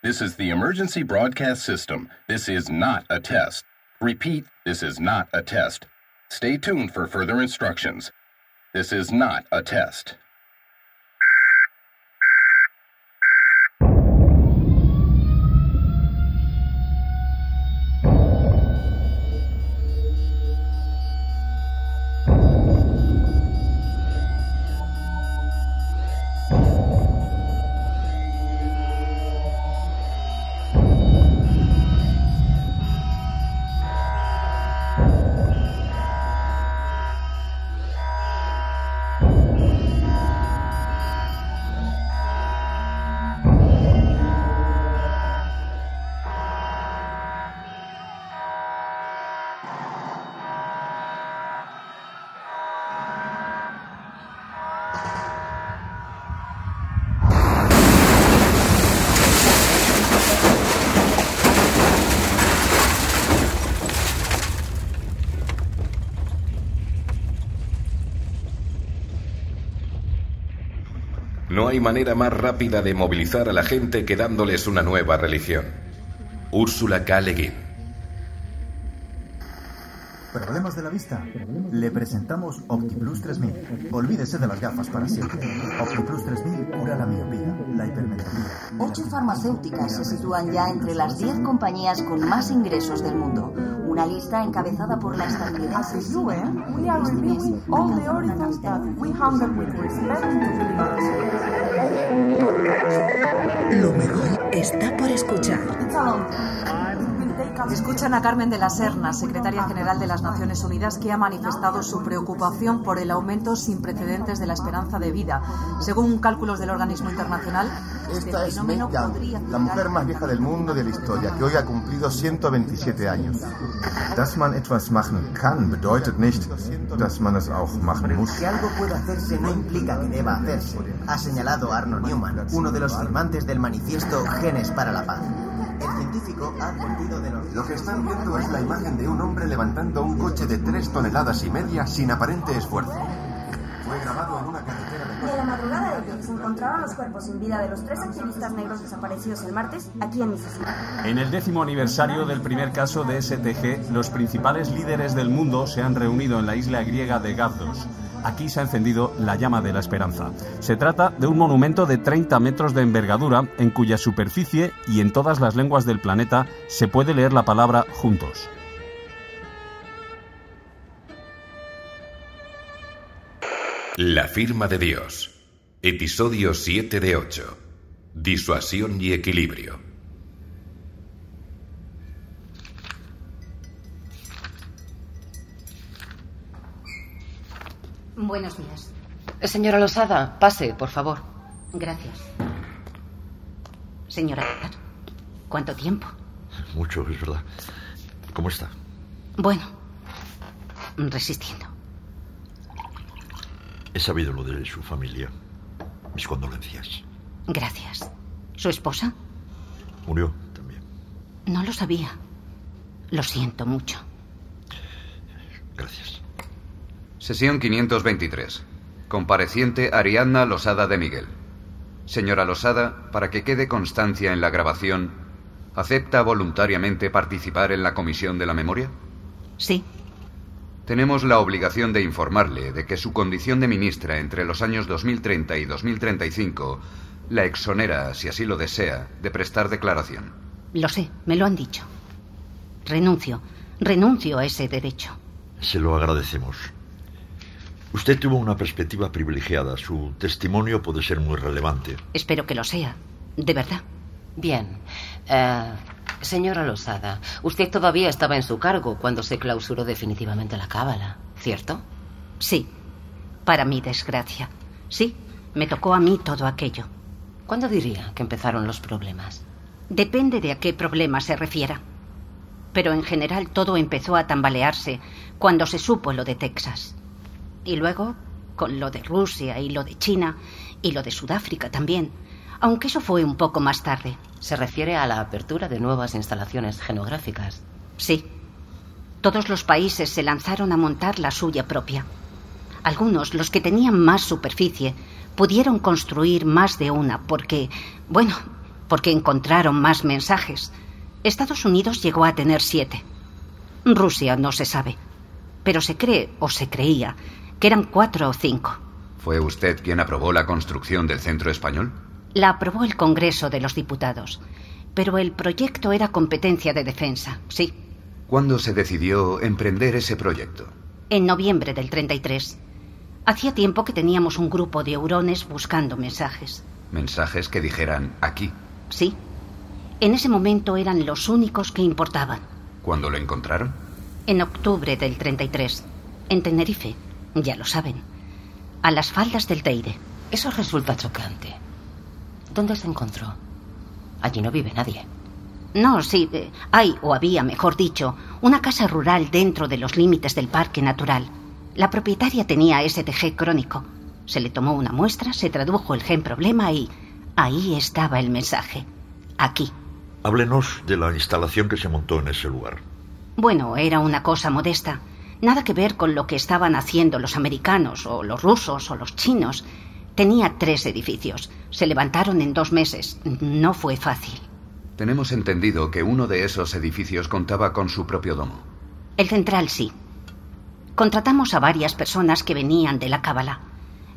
This is the emergency broadcast system. This is not a test. Repeat, this is not a test. Stay tuned for further instructions. This is not a test. No hay manera más rápida de movilizar a la gente que dándoles una nueva religión. Úrsula K. Le Guin. ¿Problemas de la vista? Le presentamos OptiPlus 3000. Olvídese de las gafas para siempre. OptiPlus 3000 cura la miopía, la hipermetropía. Ocho farmacéuticas se sitúan ya entre las 10 compañías con más ingresos del mundo. Una lista encabezada por la estadounidense to human Lo mejor está por escuchar. Escuchan a Carmen de la Serna, secretaria general de las Naciones Unidas, que ha manifestado su preocupación por el aumento sin precedentes de la esperanza de vida. Según cálculos del organismo internacional, este Esta es Meg la mujer más vieja del mundo de la historia, que hoy ha cumplido 127 años. Dass man etwas machen kann, bedeutet nicht, dass man es auch machen muss. Que algo pueda hacerse no implica que deba hacerse, ha señalado Arnold Newman, uno de los firmantes del manifiesto Genes para la Paz. El científico ha advertido de los... Lo que están viendo es la imagen de un hombre levantando un coche de tres toneladas y media sin aparente esfuerzo. Fue grabado en una carretera de De la madrugada de hoy se encontraron los cuerpos sin vida de los tres activistas negros desaparecidos el martes aquí en Mississippi. En el décimo aniversario del primer caso de STG, los principales líderes del mundo se han reunido en la isla griega de Gazdos. Aquí se ha encendido la llama de la esperanza. Se trata de un monumento de 30 metros de envergadura en cuya superficie y en todas las lenguas del planeta se puede leer la palabra juntos. La firma de Dios. Episodio 7 de 8. Disuasión y equilibrio. Buenos días. Señora Losada, pase, por favor. Gracias. Señora, ¿cuánto tiempo? Mucho, es verdad. ¿Cómo está? Bueno, resistiendo. He sabido lo de su familia. Mis condolencias. Gracias. ¿Su esposa? Murió. No lo sabía. Lo siento mucho. Gracias. Sesión 523. Compareciente Ariadna Losada de Miguel. Señora Losada, para que quede constancia en la grabación, ¿acepta voluntariamente participar en la Comisión de la Memoria? Sí. Tenemos la obligación de informarle de que su condición de ministra entre los años 2030 y 2035 la exonera, si así lo desea, de prestar declaración. Lo sé, me lo han dicho. Renuncio. Renuncio a ese derecho. Se lo agradecemos. Usted tuvo una perspectiva privilegiada. Su testimonio puede ser muy relevante. Espero que lo sea. De verdad. Bien. Eh, señora Losada, usted todavía estaba en su cargo cuando se clausuró definitivamente la cábala, ¿cierto? Sí. Para mi desgracia. Sí, me tocó a mí todo aquello. ¿Cuándo diría que empezaron los problemas? Depende de a qué problema se refiera. Pero en general todo empezó a tambalearse cuando se supo lo de Texas. Y luego, con lo de Rusia y lo de China y lo de Sudáfrica también, aunque eso fue un poco más tarde. Se refiere a la apertura de nuevas instalaciones genográficas. Sí. Todos los países se lanzaron a montar la suya propia. Algunos, los que tenían más superficie, pudieron construir más de una porque, bueno, porque encontraron más mensajes. Estados Unidos llegó a tener siete. Rusia no se sabe, pero se cree o se creía que eran cuatro o cinco. ¿Fue usted quien aprobó la construcción del centro español? La aprobó el Congreso de los Diputados, pero el proyecto era competencia de defensa, sí. ¿Cuándo se decidió emprender ese proyecto? En noviembre del 33. Hacía tiempo que teníamos un grupo de hurones buscando mensajes. Mensajes que dijeran aquí. Sí. En ese momento eran los únicos que importaban. ¿Cuándo lo encontraron? En octubre del 33. En Tenerife. Ya lo saben. A las faldas del Teide. Eso resulta chocante. ¿Dónde se encontró? Allí no vive nadie. No, sí, eh, hay, o había, mejor dicho, una casa rural dentro de los límites del parque natural. La propietaria tenía STG crónico. Se le tomó una muestra, se tradujo el gen problema y ahí estaba el mensaje. Aquí. Háblenos de la instalación que se montó en ese lugar. Bueno, era una cosa modesta. Nada que ver con lo que estaban haciendo los americanos o los rusos o los chinos. Tenía tres edificios. Se levantaron en dos meses. No fue fácil. Tenemos entendido que uno de esos edificios contaba con su propio domo. El central sí. Contratamos a varias personas que venían de la cábala.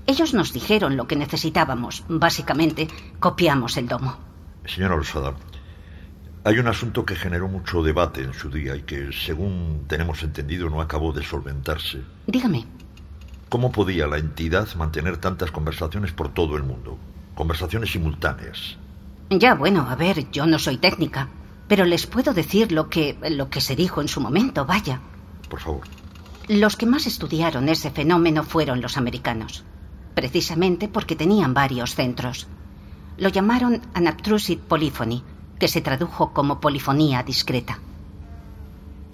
Ellos nos dijeron lo que necesitábamos. Básicamente, copiamos el domo. Señora Rosada, hay un asunto que generó mucho debate en su día y que, según tenemos entendido, no acabó de solventarse. Dígame. ¿Cómo podía la entidad mantener tantas conversaciones por todo el mundo? Conversaciones simultáneas. Ya, bueno, a ver, yo no soy técnica, pero les puedo decir lo que lo que se dijo en su momento, vaya. Por favor. Los que más estudiaron ese fenómeno fueron los americanos, precisamente porque tenían varios centros. Lo llamaron Anaptrusid Polyphony, que se tradujo como polifonía discreta.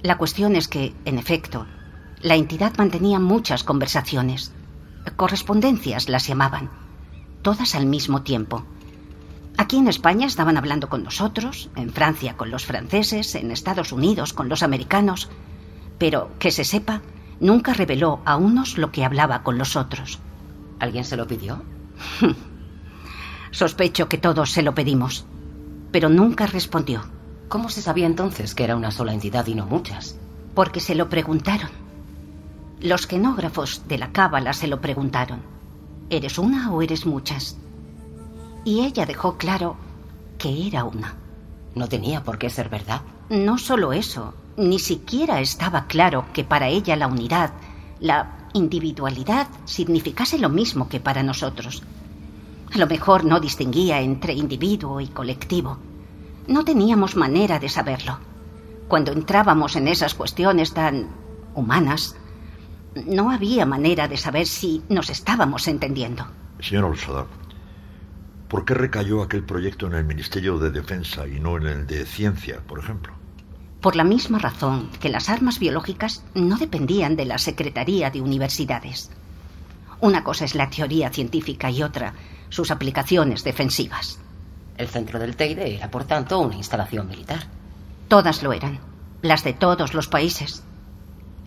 La cuestión es que, en efecto, la entidad mantenía muchas conversaciones, correspondencias las llamaban, todas al mismo tiempo. Aquí en España estaban hablando con nosotros, en Francia con los franceses, en Estados Unidos con los americanos, pero que se sepa, nunca reveló a unos lo que hablaba con los otros. ¿Alguien se lo pidió? Sospecho que todos se lo pedimos, pero nunca respondió. ¿Cómo se sabía entonces que era una sola entidad y no muchas? Porque se lo preguntaron. Los genógrafos de la cábala se lo preguntaron. ¿Eres una o eres muchas? Y ella dejó claro que era una. No tenía por qué ser verdad. No solo eso, ni siquiera estaba claro que para ella la unidad, la individualidad, significase lo mismo que para nosotros. A lo mejor no distinguía entre individuo y colectivo. No teníamos manera de saberlo. Cuando entrábamos en esas cuestiones tan humanas, no había manera de saber si nos estábamos entendiendo. Señor Olsada, ¿por qué recayó aquel proyecto en el Ministerio de Defensa y no en el de Ciencia, por ejemplo? Por la misma razón que las armas biológicas no dependían de la Secretaría de Universidades. Una cosa es la teoría científica y otra sus aplicaciones defensivas. El centro del Teide era, por tanto, una instalación militar. Todas lo eran, las de todos los países.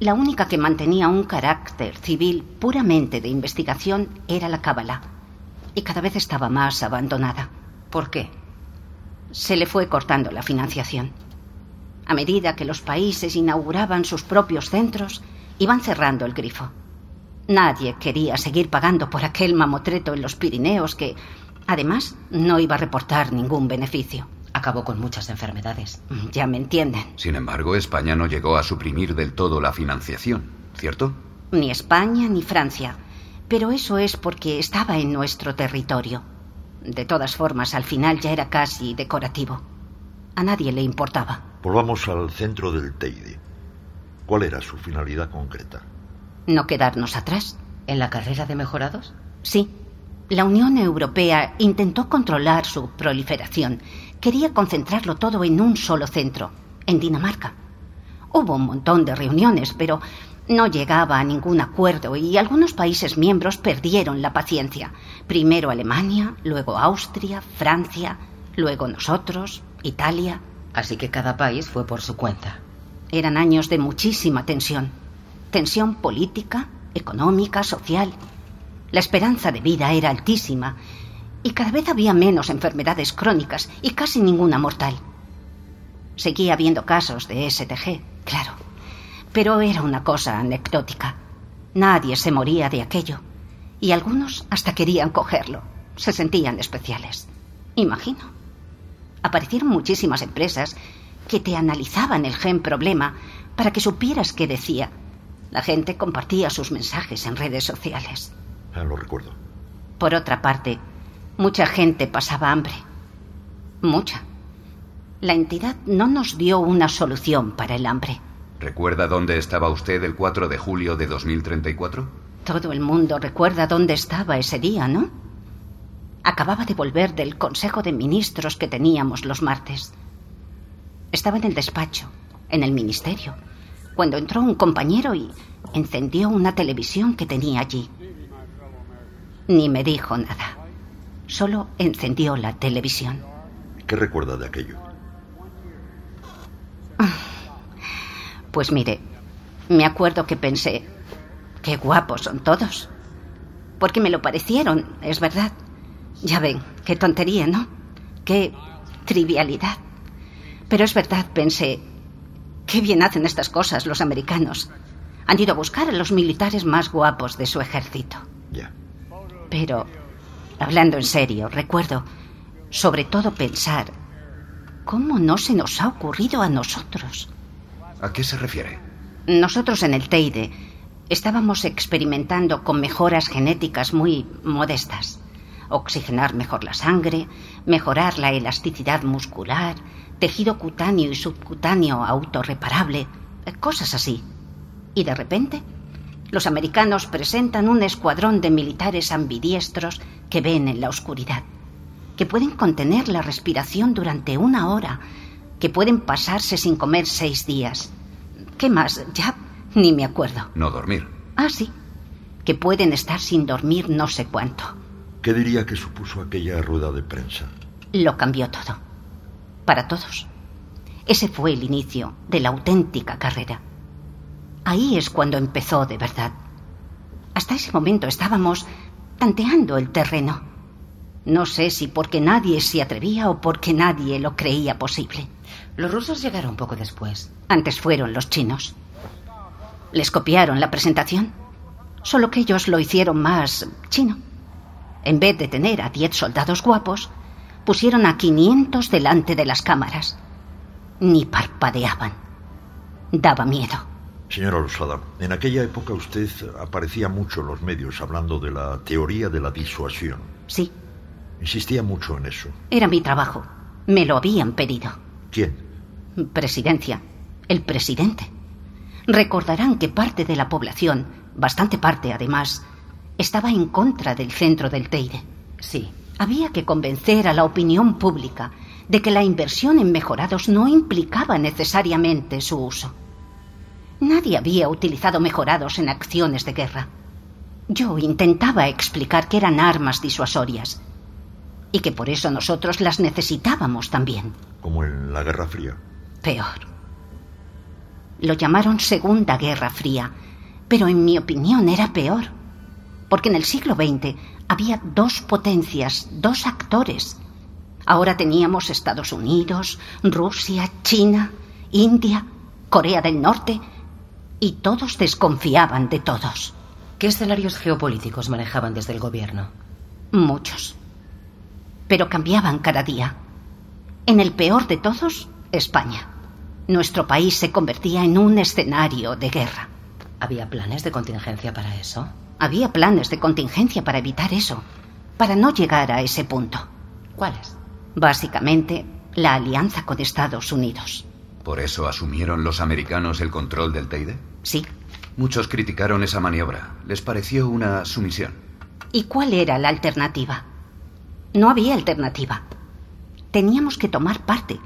La única que mantenía un carácter civil puramente de investigación era la Cábala, y cada vez estaba más abandonada. ¿Por qué? Se le fue cortando la financiación. A medida que los países inauguraban sus propios centros, iban cerrando el grifo. Nadie quería seguir pagando por aquel mamotreto en los Pirineos que, además, no iba a reportar ningún beneficio. Acabó con muchas enfermedades. Ya me entienden. Sin embargo, España no llegó a suprimir del todo la financiación, ¿cierto? Ni España ni Francia. Pero eso es porque estaba en nuestro territorio. De todas formas, al final ya era casi decorativo. A nadie le importaba. Volvamos al centro del Teide. ¿Cuál era su finalidad concreta? No quedarnos atrás. ¿En la carrera de mejorados? Sí. La Unión Europea intentó controlar su proliferación. Quería concentrarlo todo en un solo centro, en Dinamarca. Hubo un montón de reuniones, pero no llegaba a ningún acuerdo y algunos países miembros perdieron la paciencia. Primero Alemania, luego Austria, Francia, luego nosotros, Italia. Así que cada país fue por su cuenta. Eran años de muchísima tensión. Tensión política, económica, social. La esperanza de vida era altísima Y cada vez había menos enfermedades crónicas y casi ninguna mortal. Seguía habiendo casos de STG, claro, pero era una cosa anecdótica. Nadie se moría de aquello y algunos hasta querían cogerlo. Se sentían especiales. Imagino. Aparecieron muchísimas empresas que te analizaban el gen problema para que supieras qué decía. La gente compartía sus mensajes en redes sociales. Ah, lo recuerdo. Por otra parte, mucha gente pasaba hambre. Mucha. La entidad no nos dio una solución para el hambre. ¿Recuerda dónde estaba usted el 4 de julio de 2034? Todo el mundo recuerda dónde estaba ese día, ¿no? Acababa de volver del Consejo de Ministros que teníamos los martes. Estaba en el despacho, en el ministerio, cuando entró un compañero y encendió una televisión que tenía allí. Ni me dijo nada. Solo encendió la televisión. ¿Qué recuerda de aquello? Pues mire, me acuerdo que pensé, qué guapos son todos. Porque me lo parecieron, es verdad. Ya ven, qué tontería, ¿no? Qué trivialidad. Pero es verdad, pensé, qué bien hacen estas cosas los americanos. Han ido a buscar a los militares más guapos de su ejército. Ya. Pero, hablando en serio, recuerdo, sobre todo pensar, ¿cómo no se nos ha ocurrido a nosotros? ¿A qué se refiere? Nosotros en el Teide estábamos experimentando con mejoras genéticas muy modestas. Oxigenar mejor la sangre, mejorar la elasticidad muscular, tejido cutáneo y subcutáneo autorreparable, cosas así. Y de repente, los americanos presentan un escuadrón de militares ambidiestros que ven en la oscuridad, que pueden contener la respiración durante una hora, que pueden pasarse sin comer seis días. ¿Qué más? Ya ni me acuerdo. No dormir. Ah, sí. Que pueden estar sin dormir no sé cuánto. ¿Qué diría que supuso aquella rueda de prensa? Lo cambió todo. Para todos. Ese fue el inicio de la auténtica carrera. Ahí es cuando empezó de verdad. Hasta ese momento estábamos tanteando el terreno. No sé si porque nadie se atrevía o porque nadie lo creía posible. Los rusos llegaron poco después. Antes fueron los chinos. Les copiaron la presentación, solo que ellos lo hicieron más chino. En vez de tener a diez soldados guapos, pusieron a 500 delante de las cámaras. Ni parpadeaban. Daba miedo. Señora Rosada, en aquella época usted aparecía mucho en los medios hablando de la teoría de la disuasión. Sí. Insistía mucho en eso. Era mi trabajo. Me lo habían pedido. ¿Quién? Presidencia. El presidente. Recordarán que parte de la población, bastante parte además, estaba en contra del centro del Teide. Sí. Había que convencer a la opinión pública de que la inversión en mejorados no implicaba necesariamente su uso. Nadie había utilizado mejorados en acciones de guerra. Yo intentaba explicar que eran armas disuasorias y que por eso nosotros las necesitábamos también. Como en la Guerra Fría. Peor. Lo llamaron Segunda Guerra Fría, pero en mi opinión era peor, porque en el siglo XX había dos potencias, dos actores. Ahora teníamos Estados Unidos, Rusia, China, India, Corea del Norte, y todos desconfiaban de todos. ¿Qué escenarios geopolíticos manejaban desde el gobierno? Muchos. Pero cambiaban cada día. En el peor de todos, España. Nuestro país se convertía en un escenario de guerra. ¿Había planes de contingencia para eso? Había planes de contingencia para evitar eso, para no llegar a ese punto. ¿Cuáles? Básicamente, la alianza con Estados Unidos. ¿Por eso asumieron los americanos el control del Teide? Sí. Muchos criticaron esa maniobra. Les pareció una sumisión. ¿Y cuál era la alternativa? No había alternativa. Teníamos que tomar parte.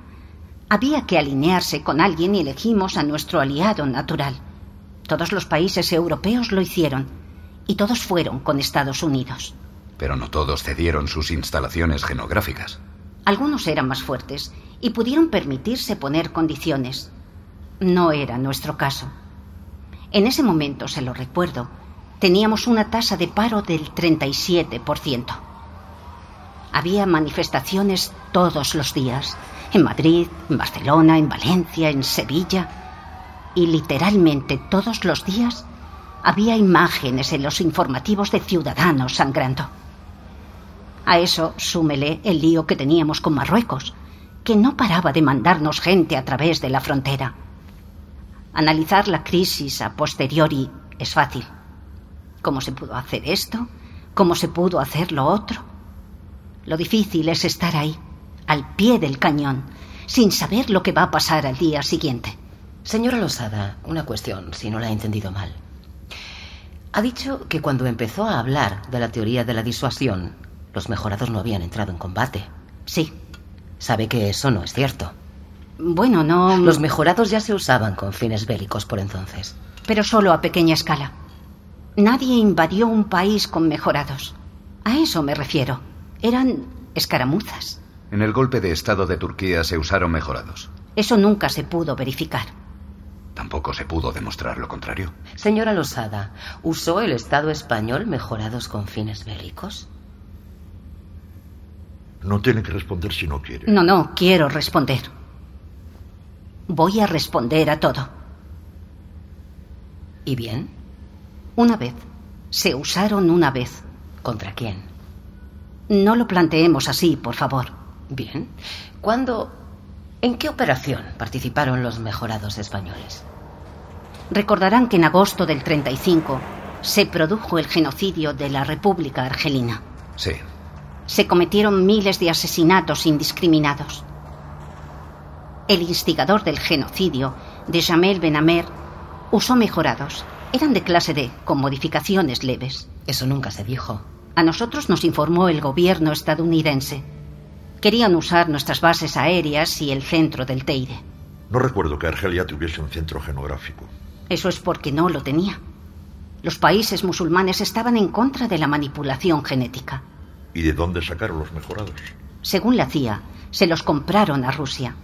Había que alinearse con alguien y elegimos a nuestro aliado natural. Todos los países europeos lo hicieron y todos fueron con Estados Unidos. Pero no todos cedieron sus instalaciones genográficas. Algunos eran más fuertes y pudieron permitirse poner condiciones. No era nuestro caso. En ese momento, se lo recuerdo, teníamos una tasa de paro del 37%. Había manifestaciones todos los días, en Madrid, en Barcelona, en Valencia, en Sevilla. Y literalmente todos los días había imágenes en los informativos de ciudadanos sangrando. A eso súmele el lío que teníamos con Marruecos, que no paraba de mandarnos gente a través de la frontera. Analizar la crisis a posteriori es fácil. ¿Cómo se pudo hacer esto? ¿Cómo se pudo hacer lo otro? Lo difícil es estar ahí, al pie del cañón, sin saber lo que va a pasar al día siguiente. Señora Losada, una cuestión, si no la he entendido mal. Ha dicho que cuando empezó a hablar de la teoría de la disuasión, los mejorados no habían entrado en combate. Sí. Sabe que eso no es cierto. Bueno, no. Los mejorados ya se usaban con fines bélicos por entonces. Pero solo a pequeña escala. Nadie invadió un país con mejorados. A eso me refiero. Eran escaramuzas. En el golpe de Estado de Turquía se usaron mejorados. Eso nunca se pudo verificar. Tampoco se pudo demostrar lo contrario. Señora Losada, ¿usó el Estado español mejorados con fines bélicos? No tiene que responder si no quiere. No, no, quiero responder. Voy a responder a todo. ¿Y bien? Una vez. Se usaron una vez. ¿Contra quién? No lo planteemos así, por favor. Bien. ¿Cuándo... ¿En qué operación participaron los mejorados españoles? Recordarán que en agosto del 35 se produjo el genocidio de la República Argelina. Sí. Se cometieron miles de asesinatos indiscriminados. El instigador del genocidio, de Jamel Benamer, usó mejorados. Eran de clase D, con modificaciones leves. Eso nunca se dijo. A nosotros nos informó el gobierno estadounidense. Querían usar nuestras bases aéreas y el centro del Teide. No recuerdo que Argelia tuviese un centro genográfico. Eso es porque no lo tenía. Los países musulmanes estaban en contra de la manipulación genética. ¿Y de dónde sacaron los mejorados? Según la CIA, se los compraron a Rusia.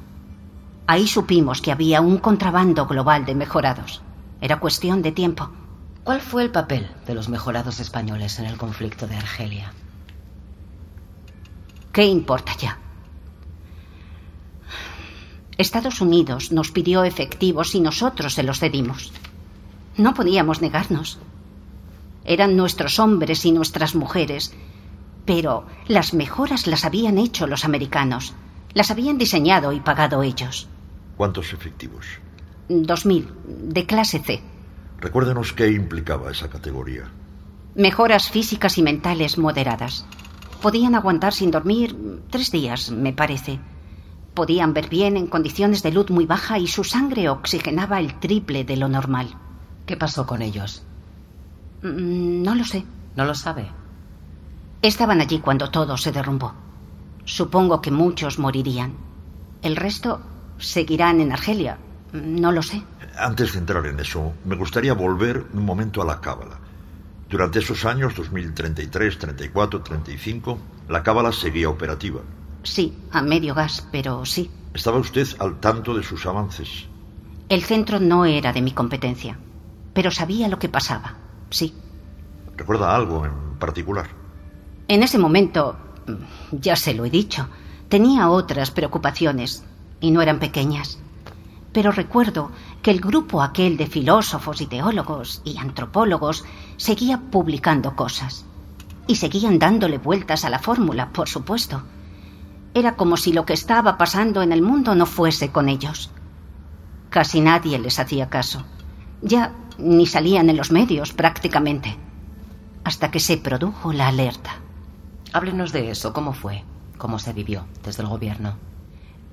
Ahí supimos que había un contrabando global de mejorados. Era cuestión de tiempo. ¿Cuál fue el papel de los mejorados españoles en el conflicto de Argelia? ¿Qué importa ya? Estados Unidos nos pidió efectivos y nosotros se los cedimos. No podíamos negarnos. Eran nuestros hombres y nuestras mujeres, pero las mejoras las habían hecho los americanos. Las habían diseñado y pagado ellos. ¿Cuántos efectivos? Dos mil, de clase C. Recuérdenos qué implicaba esa categoría. Mejoras físicas y mentales moderadas. Podían aguantar sin dormir tres días, me parece. Podían ver bien en condiciones de luz muy baja y su sangre oxigenaba el triple de lo normal. ¿Qué pasó con ellos? Mm, No lo sé. ¿No lo sabe? Estaban allí cuando todo se derrumbó. Supongo que muchos morirían. El resto seguirán en Argelia. No lo sé. Antes de entrar en eso, me gustaría volver un momento a la cábala. Durante esos años, 2033, 34, 35, la cábala seguía operativa. Sí, a medio gas, pero sí. ¿Estaba usted al tanto de sus avances? El centro no era de mi competencia, pero sabía lo que pasaba. Sí. ¿Recuerda algo en particular? En ese momento, ya se lo he dicho, tenía otras preocupaciones, y no eran pequeñas. Pero recuerdo que el grupo aquel de filósofos y teólogos y antropólogos seguía publicando cosas. Y seguían dándole vueltas a la fórmula, por supuesto. Era como si lo que estaba pasando en el mundo no fuese con ellos. Casi nadie les hacía caso. Ya ni salían en los medios prácticamente. Hasta que se produjo la alerta. Háblenos de eso. ¿Cómo fue? ¿Cómo se vivió desde el gobierno?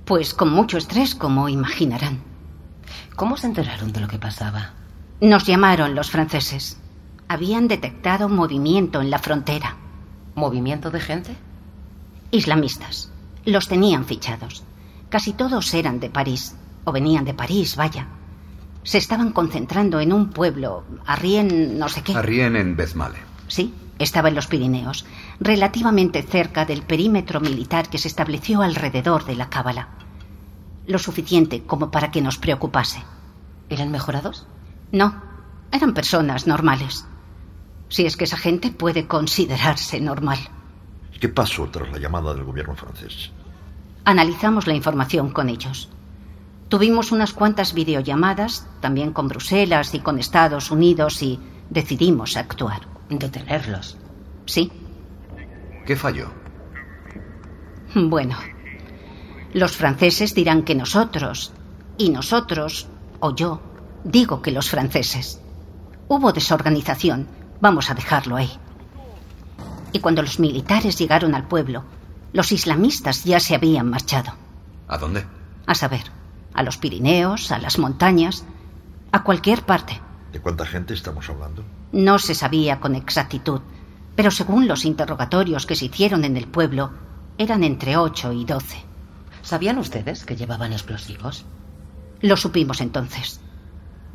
Pues con mucho estrés, como imaginarán. ¿Cómo se enteraron de lo que pasaba? Nos llamaron los franceses. Habían detectado movimiento en la frontera. ¿Movimiento de gente? Islamistas. Los tenían fichados. Casi todos eran de París, o venían de París, vaya. Se estaban concentrando en un pueblo, Arrien no sé qué. Arrien en Bezmale. Sí, estaba en los Pirineos, relativamente cerca del perímetro militar que se estableció alrededor de la cábala. Lo suficiente como para que nos preocupase. ¿Eran mejorados? No, eran personas normales. Si es que esa gente puede considerarse normal. ¿Qué pasó tras la llamada del gobierno francés? Analizamos la información con ellos. Tuvimos unas cuantas videollamadas, también con Bruselas y con Estados Unidos, y decidimos actuar. ¿Detenerlos? Sí. ¿Qué falló? Bueno, los franceses dirán que nosotros, y nosotros, o yo, digo que los franceses. Hubo desorganización, vamos a dejarlo ahí. Y cuando los militares llegaron al pueblo, los islamistas ya se habían marchado. ¿A dónde? A saber, a los Pirineos, a las montañas, a cualquier parte. ¿De cuánta gente estamos hablando? No se sabía con exactitud, pero según los interrogatorios que se hicieron en el pueblo, eran entre ocho y doce. ¿Sabían ustedes que llevaban explosivos? Lo supimos entonces.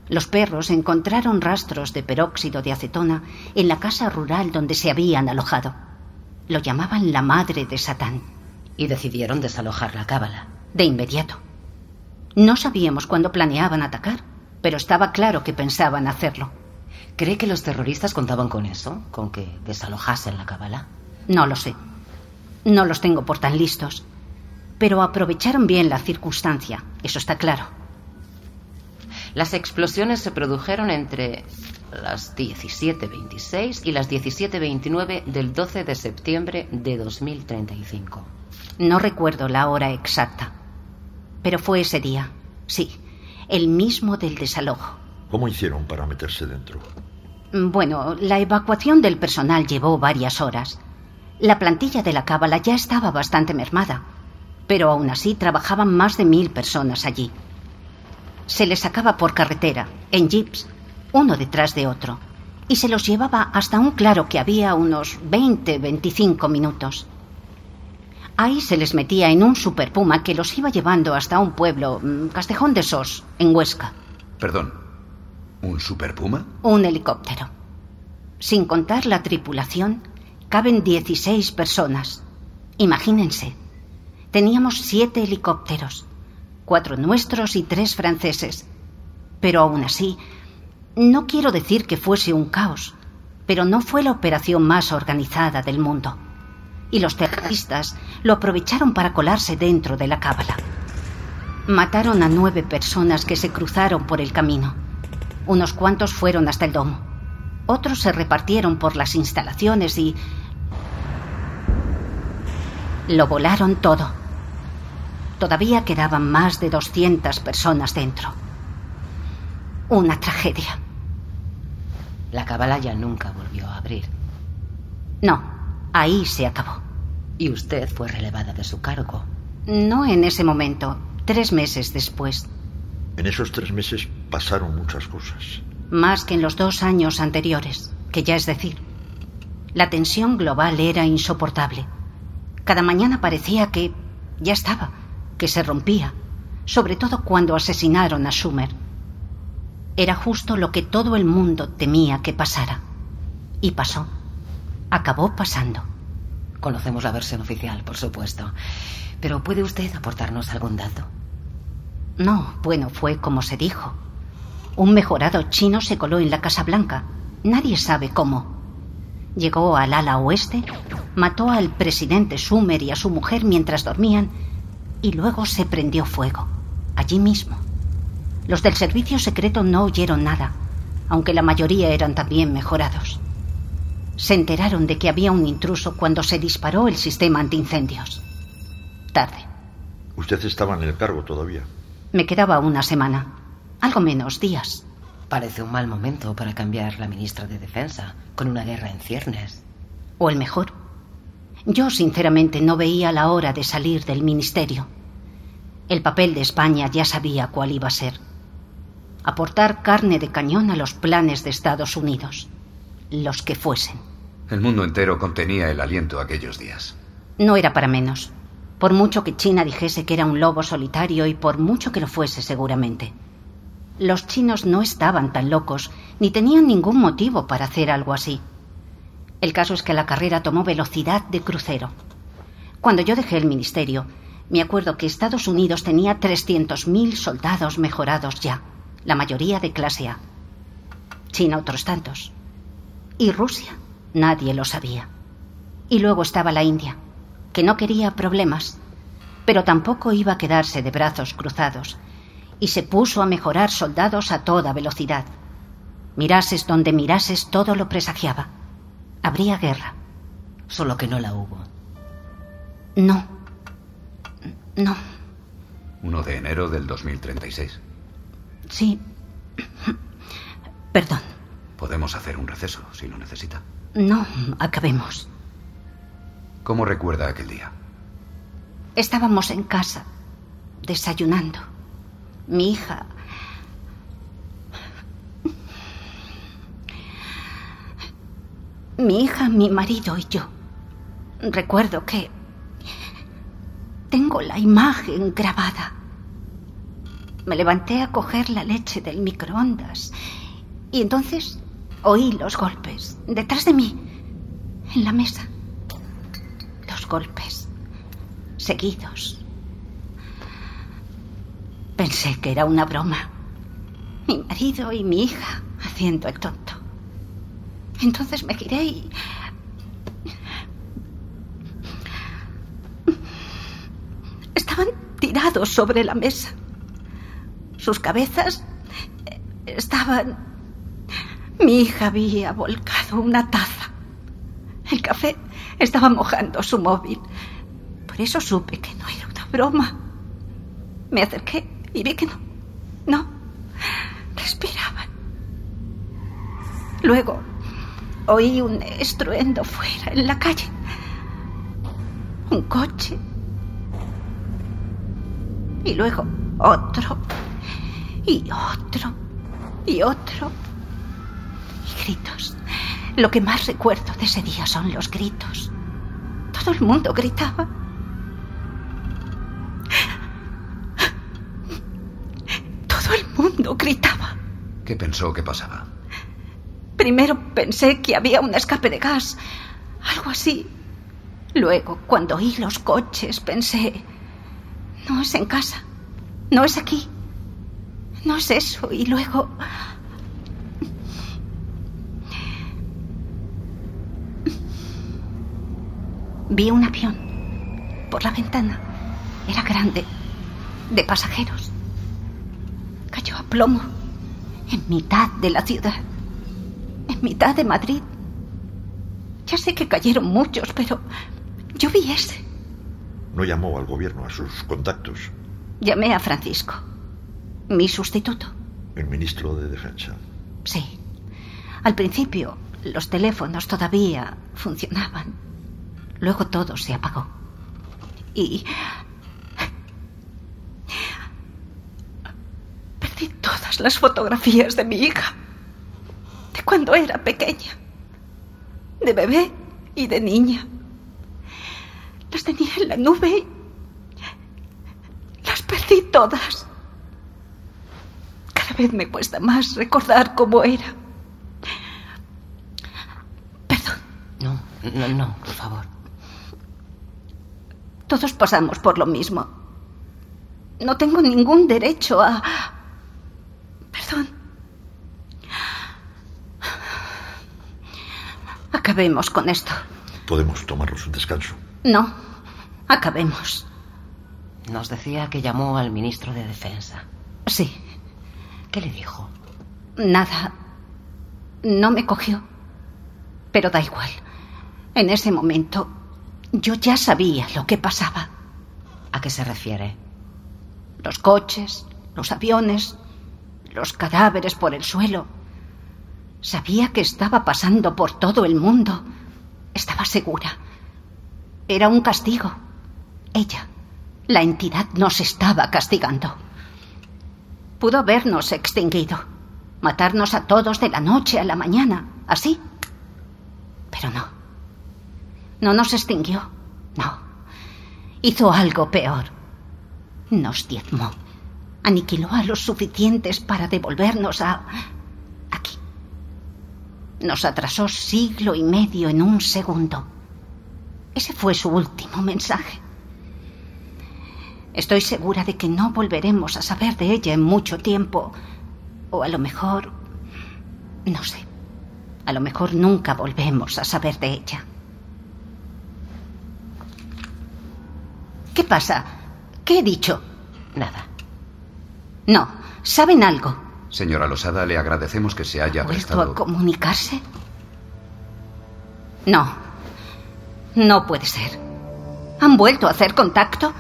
Los perros encontraron rastros de peróxido de acetona en la casa rural donde se habían alojado. Lo llamaban la madre de Satán. Y decidieron desalojar la cábala. De inmediato. No sabíamos cuándo planeaban atacar, pero estaba claro que pensaban hacerlo. ¿Cree que los terroristas contaban con eso? ¿Con que desalojasen la cábala? No lo sé. No los tengo por tan listos. Pero aprovecharon bien la circunstancia, eso está claro. Las explosiones se produjeron entre las 17.26 y las 17.29 del 12 de septiembre de 2035. No recuerdo la hora exacta, pero fue ese día, sí, el mismo del desalojo. ¿Cómo hicieron para meterse dentro? Bueno, la evacuación del personal llevó varias horas. La plantilla de la cábala ya estaba bastante mermada, pero aún así trabajaban más de mil personas allí. Se les sacaba por carretera, en jeeps, uno detrás de otro, y se los llevaba hasta un claro que había unos 20, 25 minutos. Ahí se les metía en un superpuma que los iba llevando hasta un pueblo, mm, Castejón de Sos, en Huesca. Perdón, ¿un superpuma? Un helicóptero. Sin contar la tripulación, caben 16 personas. Imagínense. Teníamos siete helicópteros, cuatro nuestros y tres franceses. Pero aún así, no quiero decir que fuese un caos, pero no fue la operación más organizada del mundo. Y los terroristas lo aprovecharon para colarse dentro de la cábala. Mataron a nueve personas que se cruzaron por el camino. Unos cuantos fueron hasta el domo. Otros se repartieron por las instalaciones y... Lo volaron todo. Todavía quedaban más de 200 personas dentro. Una tragedia. La cábala ya nunca volvió a abrir. No, ahí se acabó. Y usted fue relevada de su cargo. No en ese momento, tres meses después. En esos tres meses pasaron muchas cosas. Más que en los dos años anteriores, que ya es decir. La tensión global era insoportable. Cada mañana parecía que ya estaba, que se rompía, sobre todo cuando asesinaron a Schumer. Era justo lo que todo el mundo temía que pasara. Y pasó. Acabó pasando. Conocemos la versión oficial, por supuesto. Pero ¿puede usted aportarnos algún dato? No, bueno, fue como se dijo. Un mejorado chino se coló en la Casa Blanca. Nadie sabe cómo. Llegó al ala oeste, mató al presidente Schumer y a su mujer mientras dormían y luego se prendió fuego, allí mismo. Los del servicio secreto no oyeron nada, aunque la mayoría eran también mejorados. Se enteraron de que había un intruso cuando se disparó el sistema antiincendios. Tarde. Usted estaba en el cargo todavía. Me quedaba una semana, algo menos días. Parece un mal momento para cambiar la ministra de Defensa, con una guerra en ciernes. O el mejor. Yo, sinceramente, no veía la hora de salir del ministerio. El papel de España ya sabía cuál iba a ser. Aportar carne de cañón a los planes de Estados Unidos. Los que fuesen. El mundo entero contenía el aliento aquellos días. No era para menos. Por mucho que China dijese que era un lobo solitario y por mucho que lo fuese seguramente. Los chinos no estaban tan locos, ni tenían ningún motivo para hacer algo así. El caso es que la carrera tomó velocidad de crucero. Cuando yo dejé el ministerio, me acuerdo que Estados Unidos tenía 300.000 soldados mejorados ya, la mayoría de clase A. China otros tantos. Y Rusia, nadie lo sabía. Y luego estaba la India, que no quería problemas, pero tampoco iba a quedarse de brazos cruzados, y se puso a mejorar soldados a toda velocidad. Mirases donde mirases, todo lo presagiaba. Habría guerra. Solo que no la hubo. No. No. 1 de enero del 2036. Sí. Perdón. Podemos hacer un receso si lo necesita. No, acabemos. ¿Cómo recuerda aquel día? Estábamos en casa, desayunando. Mi hija... Mi hija, mi marido y yo. Recuerdo que... Tengo la imagen grabada. Me levanté a coger la leche del microondas y entonces oí los golpes detrás de mí, en la mesa. Los golpes, seguidos. Pensé que era una broma. Mi marido y mi hija haciendo el tonto. Entonces me giré y... Estaban tirados sobre la mesa. Sus cabezas estaban... Mi hija había volcado una taza. El café estaba mojando su móvil. Por eso supe que no era una broma. Me acerqué y vi que no. No. Respiraban. Luego oí un estruendo fuera, en la calle. Un coche. Y luego otro. Y otro. Y otro. Y gritos. Lo que más recuerdo de ese día son los gritos. Todo el mundo gritaba. Mundo gritaba. ¿Qué pensó que pasaba? Primero pensé que había un escape de gas, algo así. Luego, cuando oí los coches, pensé, no es en casa, no es aquí, no es eso. Y luego... Vi un avión por la ventana. Era grande, de pasajeros. Plomo en mitad de la ciudad, en mitad de Madrid. Ya sé que cayeron muchos, pero yo vi ese. No llamó al gobierno, a sus contactos. Llamé a Francisco, mi sustituto. El ministro de Defensa. Sí. Al principio los teléfonos todavía funcionaban. Luego todo se apagó. Y... Perdí todas las fotografías de mi hija. De cuando era pequeña. De bebé y de niña. Las tenía en la nube y... Las perdí todas. Cada vez me cuesta más recordar cómo era. Perdón. No, no, no, por favor. Todos pasamos por lo mismo. No tengo ningún derecho a... Perdón. Acabemos con esto. Podemos tomarnos un descanso. No, acabemos. Nos decía que llamó al ministro de Defensa. Sí. ¿Qué le dijo? Nada. No me cogió. Pero da igual. En ese momento yo ya sabía lo que pasaba. ¿A qué se refiere? Los coches, los aviones, los cadáveres por el suelo. Sabía que estaba pasando por todo el mundo. Estaba segura. Era un castigo. Ella, la entidad, nos estaba castigando. Pudo habernos extinguido, matarnos a todos de la noche a la mañana, así. Pero no. No nos extinguió, no. Hizo algo peor. Nos diezmó. Aniquiló a los suficientes para devolvernos a... aquí. Nos atrasó siglo y medio en un segundo. Ese fue su último mensaje. Estoy segura de que no volveremos a saber de ella en mucho tiempo. O a lo mejor... No sé. A lo mejor nunca volvemos a saber de ella. ¿Qué pasa? ¿Qué he dicho? Nada. No. ¿Saben algo? Señora Losada, le agradecemos que se haya ¿Vuelto prestado. a comunicarse? No. No puede ser. ¿Han vuelto a hacer contacto?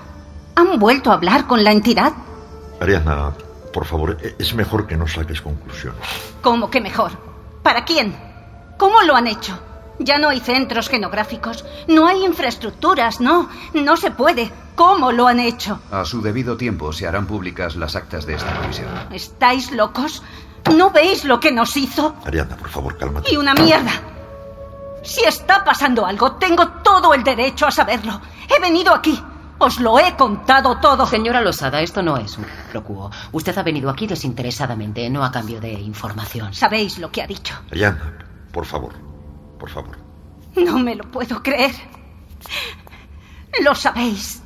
¿Han vuelto a hablar con la entidad? Ariadna, por favor, e- es mejor que no saques conclusiones. ¿Cómo que mejor? ¿Para quién? ¿Cómo lo han hecho? Ya no hay centros genográficos, no hay infraestructuras, no, no se puede. ¿Cómo lo han hecho? A su debido tiempo se harán públicas las actas de esta revisión. ¿Estáis locos? ¿No veis lo que nos hizo? Ariadna, por favor, cálmate. Y una mierda. Si está pasando algo, tengo todo el derecho a saberlo. He venido aquí. Os lo he contado todo. Señora Losada, esto no es un locuo. Usted ha venido aquí desinteresadamente, no a cambio de información. Sabéis lo que ha dicho. Ariadna, por favor, por favor. No me lo puedo creer. Lo sabéis.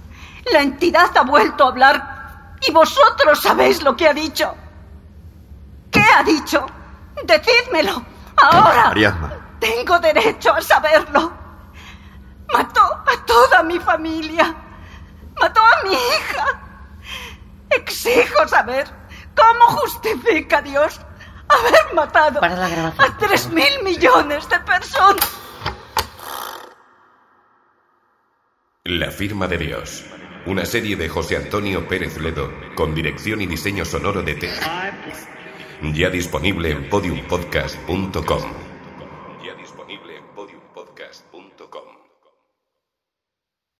La entidad ha vuelto a hablar y vosotros sabéis lo que ha dicho. ¿Qué ha dicho? Decídmelo. Ahora. Ariadna, Tengo derecho a saberlo. Mató a toda mi familia. Mató a mi hija. Exijo saber cómo justifica Dios haber matado Para la grabación, a tres mil millones de personas. La firma de Dios. Una serie de José Antonio Pérez Ledo con dirección y diseño sonoro de T. Ya disponible en podiumpodcast.com.